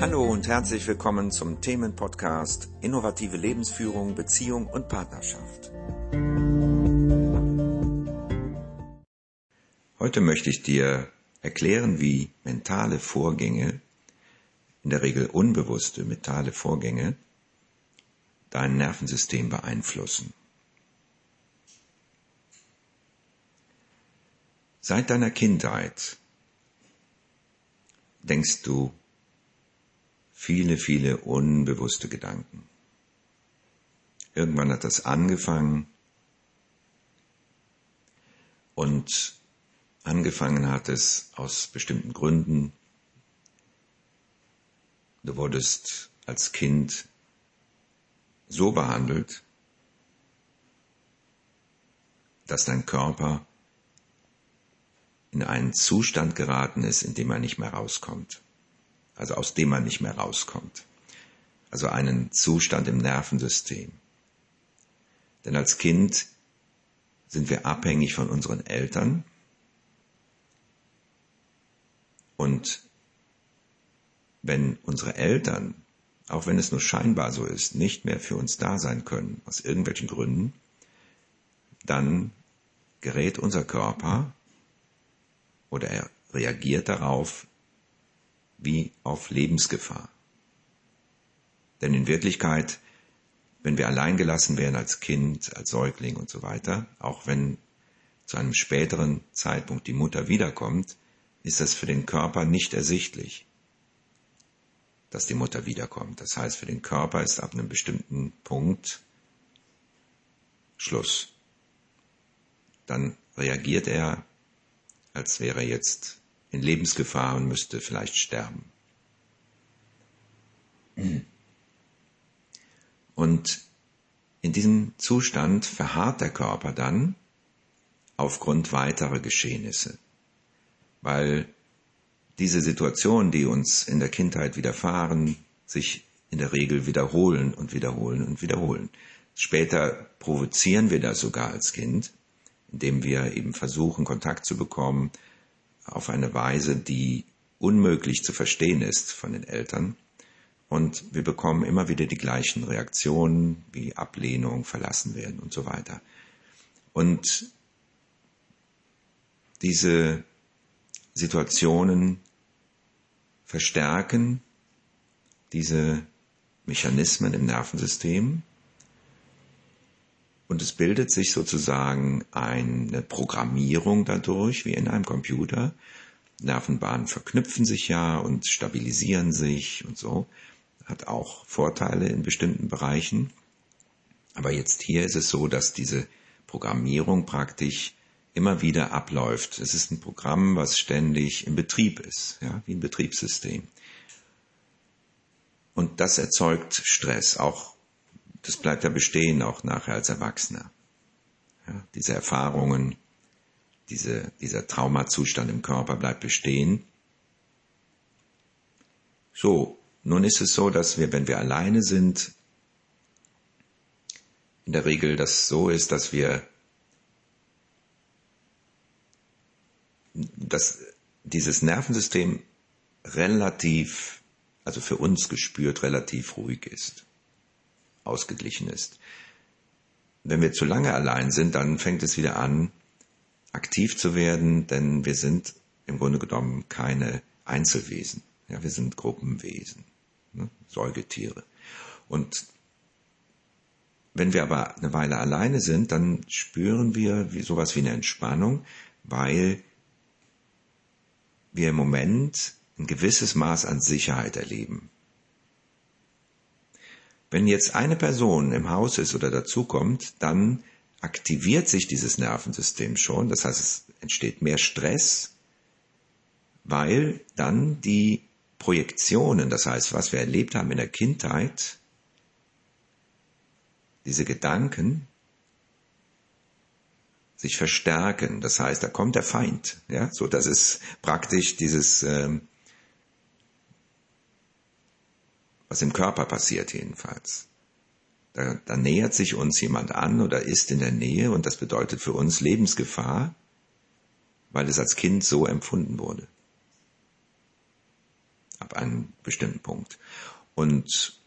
Hallo und herzlich willkommen zum Themenpodcast Innovative Lebensführung, Beziehung und Partnerschaft. Heute möchte ich dir erklären, wie mentale Vorgänge, in der Regel unbewusste mentale Vorgänge, dein Nervensystem beeinflussen. Seit deiner Kindheit denkst du viele, viele unbewusste Gedanken. Irgendwann hat das angefangen und angefangen hat es aus bestimmten Gründen. Du wurdest als Kind so behandelt, dass dein Körper in einen Zustand geraten ist, in dem er nicht mehr rauskommt. Also aus dem man nicht mehr rauskommt. Also einen Zustand im Nervensystem. Denn als Kind sind wir abhängig von unseren Eltern und wenn unsere Eltern, auch wenn es nur scheinbar so ist, nicht mehr für uns da sein können, aus irgendwelchen Gründen, dann gerät unser Körper oder er reagiert darauf wie auf Lebensgefahr. Denn in Wirklichkeit, wenn wir allein gelassen werden als Kind, als Säugling und so weiter, auch wenn zu einem späteren Zeitpunkt die Mutter wiederkommt, ist das für den Körper nicht ersichtlich, dass die Mutter wiederkommt. Das heißt, für den Körper ist ab einem bestimmten Punkt Schluss. Dann reagiert er als wäre jetzt in Lebensgefahr und müsste vielleicht sterben. Und in diesem Zustand verharrt der Körper dann aufgrund weiterer Geschehnisse, weil diese Situationen, die uns in der Kindheit widerfahren, sich in der Regel wiederholen und wiederholen und wiederholen. Später provozieren wir das sogar als Kind indem wir eben versuchen, Kontakt zu bekommen auf eine Weise, die unmöglich zu verstehen ist von den Eltern. Und wir bekommen immer wieder die gleichen Reaktionen wie Ablehnung, verlassen werden und so weiter. Und diese Situationen verstärken diese Mechanismen im Nervensystem und es bildet sich sozusagen eine Programmierung dadurch, wie in einem Computer. Nervenbahnen verknüpfen sich ja und stabilisieren sich und so. Hat auch Vorteile in bestimmten Bereichen. Aber jetzt hier ist es so, dass diese Programmierung praktisch immer wieder abläuft. Es ist ein Programm, was ständig im Betrieb ist, ja, wie ein Betriebssystem. Und das erzeugt Stress, auch das bleibt ja bestehen auch nachher als Erwachsener. Ja, diese Erfahrungen, diese, dieser Traumazustand im Körper bleibt bestehen. So, nun ist es so, dass wir, wenn wir alleine sind, in der Regel das so ist, dass wir dass dieses Nervensystem relativ, also für uns gespürt, relativ ruhig ist ausgeglichen ist. Wenn wir zu lange allein sind, dann fängt es wieder an, aktiv zu werden, denn wir sind im Grunde genommen keine Einzelwesen. Ja, wir sind Gruppenwesen, ne? Säugetiere. Und wenn wir aber eine Weile alleine sind, dann spüren wir wie, sowas wie eine Entspannung, weil wir im Moment ein gewisses Maß an Sicherheit erleben. Wenn jetzt eine Person im Haus ist oder dazukommt, dann aktiviert sich dieses Nervensystem schon. Das heißt, es entsteht mehr Stress, weil dann die Projektionen, das heißt, was wir erlebt haben in der Kindheit, diese Gedanken sich verstärken. Das heißt, da kommt der Feind. Ja, so das ist praktisch dieses ähm, was im Körper passiert jedenfalls. Da, da nähert sich uns jemand an oder ist in der Nähe und das bedeutet für uns Lebensgefahr, weil es als Kind so empfunden wurde. ab einem bestimmten Punkt. Und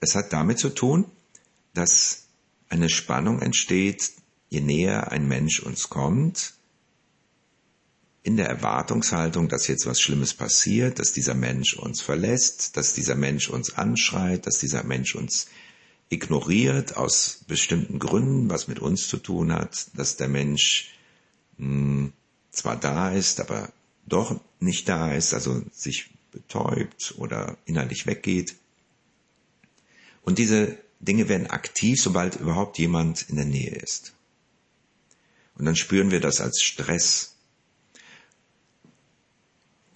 es hat damit zu tun, dass eine Spannung entsteht, je näher ein Mensch uns kommt, in der Erwartungshaltung, dass jetzt was Schlimmes passiert, dass dieser Mensch uns verlässt, dass dieser Mensch uns anschreit, dass dieser Mensch uns ignoriert aus bestimmten Gründen, was mit uns zu tun hat, dass der Mensch mh, hm, zwar da ist, aber doch nicht da ist, also sich betäubt oder innerlich weggeht. Und diese Dinge werden aktiv, sobald überhaupt jemand in der Nähe ist. Und dann spüren wir das als Stress.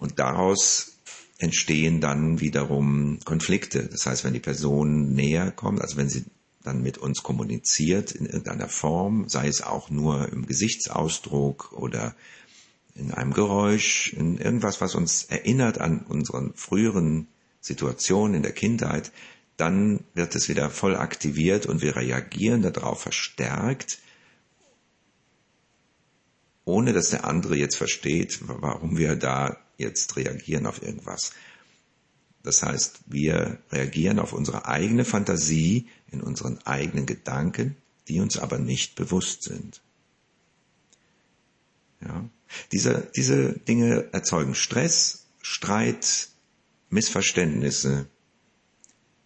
Und daraus entstehen dann wiederum Konflikte. Das heißt, wenn die Person näher kommt, also wenn sie dann mit uns kommuniziert in irgendeiner Form, sei es auch nur im Gesichtsausdruck oder in einem Geräusch, in irgendwas, was uns erinnert an unseren früheren Situationen in der Kindheit, dann wird es wieder voll aktiviert und wir reagieren darauf verstärkt, ohne dass der andere jetzt versteht, warum wir da jetzt reagieren auf irgendwas. Das heißt, wir reagieren auf unsere eigene Fantasie in unseren eigenen Gedanken, die uns aber nicht bewusst sind. Ja. Diese, diese Dinge erzeugen Stress, Streit, Missverständnisse,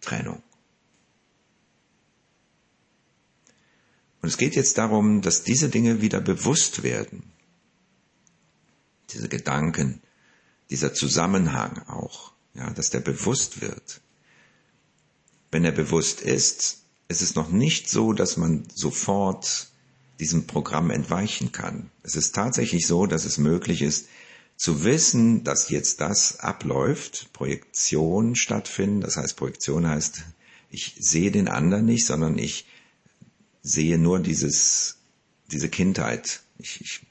Trennung. Und es geht jetzt darum, dass diese Dinge wieder bewusst werden. Diese Gedanken, dieser Zusammenhang auch, ja, dass der bewusst wird. Wenn er bewusst ist, ist es noch nicht so, dass man sofort diesem Programm entweichen kann. Es ist tatsächlich so, dass es möglich ist, zu wissen, dass jetzt das abläuft, Projektion stattfinden. Das heißt, Projektion heißt, ich sehe den anderen nicht, sondern ich sehe nur dieses, diese Kindheit. Ich, ich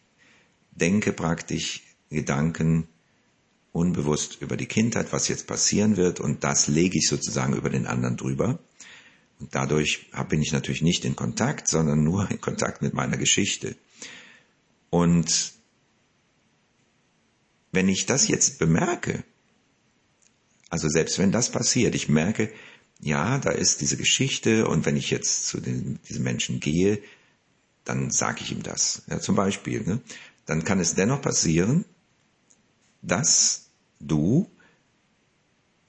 denke praktisch Gedanken unbewusst über die Kindheit, was jetzt passieren wird, und das lege ich sozusagen über den anderen drüber. Und dadurch bin ich natürlich nicht in Kontakt, sondern nur in Kontakt mit meiner Geschichte. Und wenn ich das jetzt bemerke, also selbst wenn das passiert, ich merke, ja, da ist diese Geschichte und wenn ich jetzt zu den, diesem Menschen gehe, dann sage ich ihm das. Ja, zum Beispiel, ne? dann kann es dennoch passieren, dass du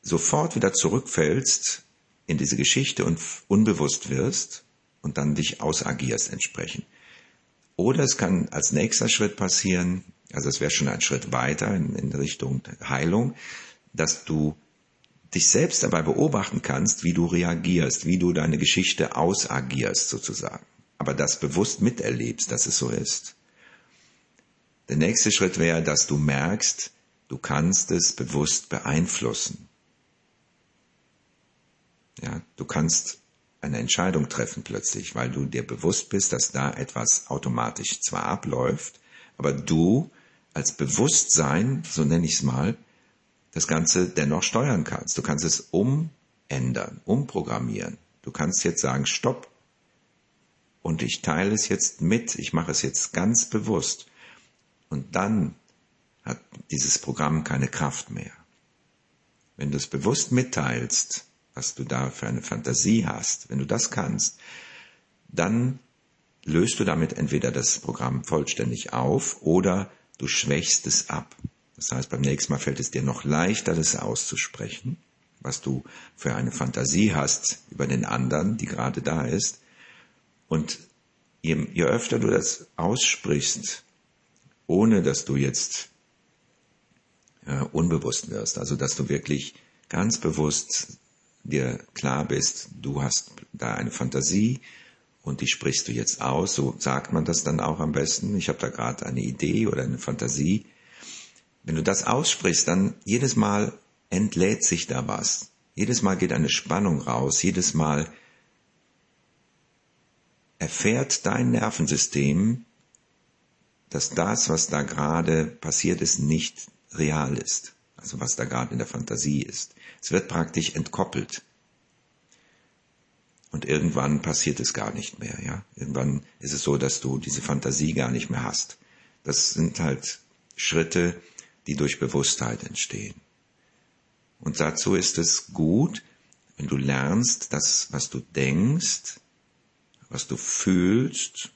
sofort wieder zurückfällst in diese Geschichte und unbewusst wirst und dann dich ausagierst entsprechend. Oder es kann als nächster Schritt passieren, also es wäre schon ein Schritt weiter in, in Richtung Heilung, dass du dich selbst dabei beobachten kannst, wie du reagierst, wie du deine Geschichte ausagierst sozusagen. Aber das bewusst miterlebst, dass es so ist. Der nächste Schritt wäre, dass du merkst, du kannst es bewusst beeinflussen. Ja, du kannst eine Entscheidung treffen plötzlich, weil du dir bewusst bist, dass da etwas automatisch zwar abläuft, aber du als Bewusstsein, so nenne ich es mal, das Ganze dennoch steuern kannst. Du kannst es umändern, umprogrammieren. Du kannst jetzt sagen, stopp. Und ich teile es jetzt mit, ich mache es jetzt ganz bewusst. Und dann hat dieses Programm keine Kraft mehr. Wenn du es bewusst mitteilst, was du da für eine Fantasie hast, wenn du das kannst, dann löst du damit entweder das Programm vollständig auf oder du schwächst es ab. Das heißt, beim nächsten Mal fällt es dir noch leichter, das auszusprechen, was du für eine Fantasie hast über den anderen, die gerade da ist. Und je, je öfter du das aussprichst, ohne dass du jetzt äh, unbewusst wirst, also dass du wirklich ganz bewusst dir klar bist, du hast da eine Fantasie und die sprichst du jetzt aus, so sagt man das dann auch am besten. Ich habe da gerade eine Idee oder eine Fantasie. Wenn du das aussprichst, dann jedes Mal entlädt sich da was. Jedes Mal geht eine Spannung raus, jedes Mal erfährt dein Nervensystem, dass das, was da gerade passiert ist, nicht real ist. Also was da gerade in der Fantasie ist. Es wird praktisch entkoppelt. Und irgendwann passiert es gar nicht mehr, ja. Irgendwann ist es so, dass du diese Fantasie gar nicht mehr hast. Das sind halt Schritte, die durch Bewusstheit entstehen. Und dazu ist es gut, wenn du lernst, das, was du denkst, was du fühlst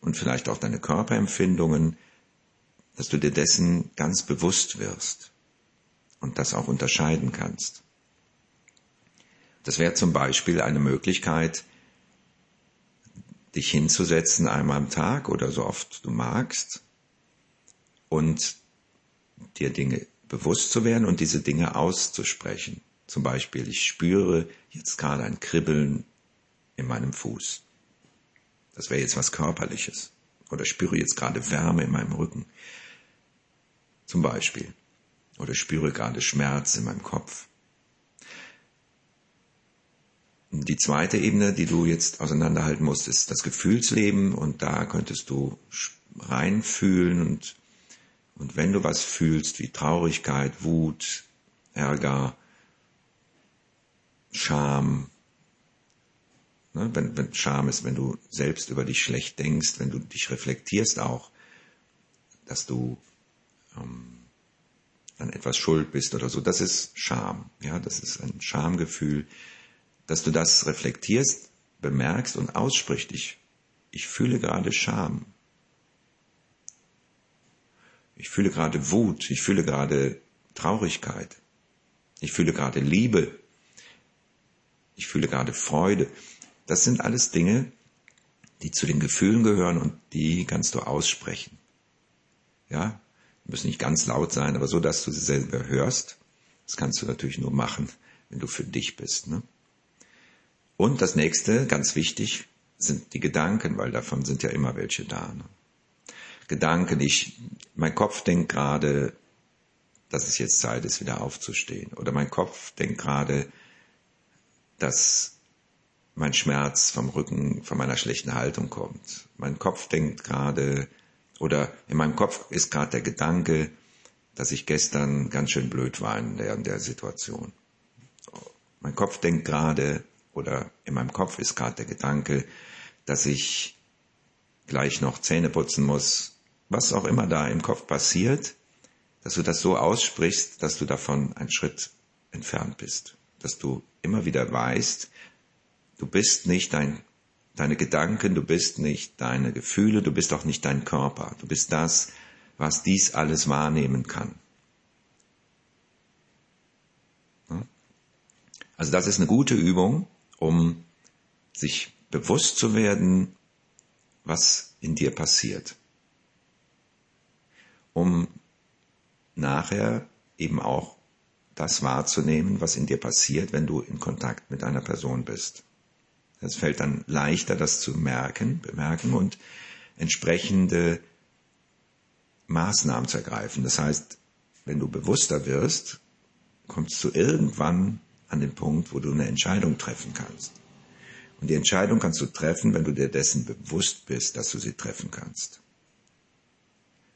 und vielleicht auch deine Körperempfindungen, dass du dir dessen ganz bewusst wirst und das auch unterscheiden kannst. Das wäre zum Beispiel eine Möglichkeit, dich hinzusetzen einmal am Tag oder so oft du magst und dir Dinge bewusst zu werden und diese Dinge auszusprechen. Zum Beispiel, ich spüre jetzt gerade ein Kribbeln in meinem Fuß. Das wäre jetzt was Körperliches. Oder spüre jetzt gerade Wärme in meinem Rücken. Zum Beispiel. Oder spüre gerade Schmerz in meinem Kopf. Die zweite Ebene, die du jetzt auseinanderhalten musst, ist das Gefühlsleben und da könntest du reinfühlen und, und wenn du was fühlst wie Traurigkeit, Wut, Ärger, Scham, ne, wenn, wenn Scham ist, wenn du selbst über dich schlecht denkst, wenn du dich reflektierst auch, dass du ähm, an etwas schuld bist oder so, das ist Scham, ja, das ist ein Schamgefühl, dass du das reflektierst, bemerkst und aussprichst. Ich, ich fühle gerade Scham. Ich fühle gerade Wut. Ich fühle gerade Traurigkeit. Ich fühle gerade Liebe. Ich fühle gerade Freude. Das sind alles Dinge, die zu den Gefühlen gehören und die kannst du aussprechen. Ja, müssen nicht ganz laut sein, aber so, dass du sie selber hörst. Das kannst du natürlich nur machen, wenn du für dich bist. Ne? Und das nächste, ganz wichtig, sind die Gedanken, weil davon sind ja immer welche da. Ne? Gedanken, ich, mein Kopf denkt gerade, dass es jetzt Zeit ist, wieder aufzustehen. Oder mein Kopf denkt gerade, dass mein Schmerz vom Rücken, von meiner schlechten Haltung kommt. Mein Kopf denkt gerade, oder in meinem Kopf ist gerade der Gedanke, dass ich gestern ganz schön blöd war in der, in der Situation. Mein Kopf denkt gerade, oder in meinem Kopf ist gerade der Gedanke, dass ich gleich noch Zähne putzen muss, was auch immer da im Kopf passiert, dass du das so aussprichst, dass du davon einen Schritt entfernt bist, dass du immer wieder weißt, du bist nicht dein, deine Gedanken, du bist nicht deine Gefühle, du bist auch nicht dein Körper, du bist das, was dies alles wahrnehmen kann. Also das ist eine gute Übung, um sich bewusst zu werden, was in dir passiert. Um nachher eben auch das wahrzunehmen, was in dir passiert, wenn du in Kontakt mit einer Person bist. Es fällt dann leichter, das zu merken, bemerken und entsprechende Maßnahmen zu ergreifen. Das heißt, wenn du bewusster wirst, kommst du irgendwann an den Punkt, wo du eine Entscheidung treffen kannst. Und die Entscheidung kannst du treffen, wenn du dir dessen bewusst bist, dass du sie treffen kannst.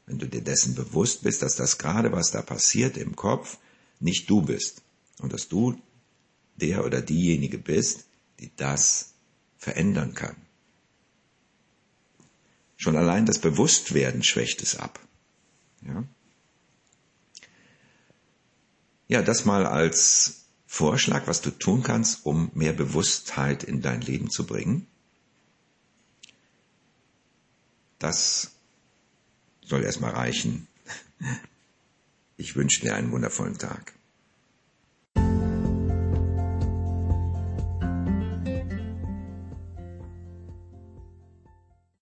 Wenn du dir dessen bewusst bist, dass das gerade, was da passiert im Kopf, nicht du bist. Und dass du der oder diejenige bist, die das verändern kann. Schon allein das Bewusstwerden schwächt es ab. Ja, ja das mal als Vorschlag, was du tun kannst, um mehr Bewusstheit in dein Leben zu bringen? Das soll erstmal reichen. Ich wünsche dir einen wundervollen Tag.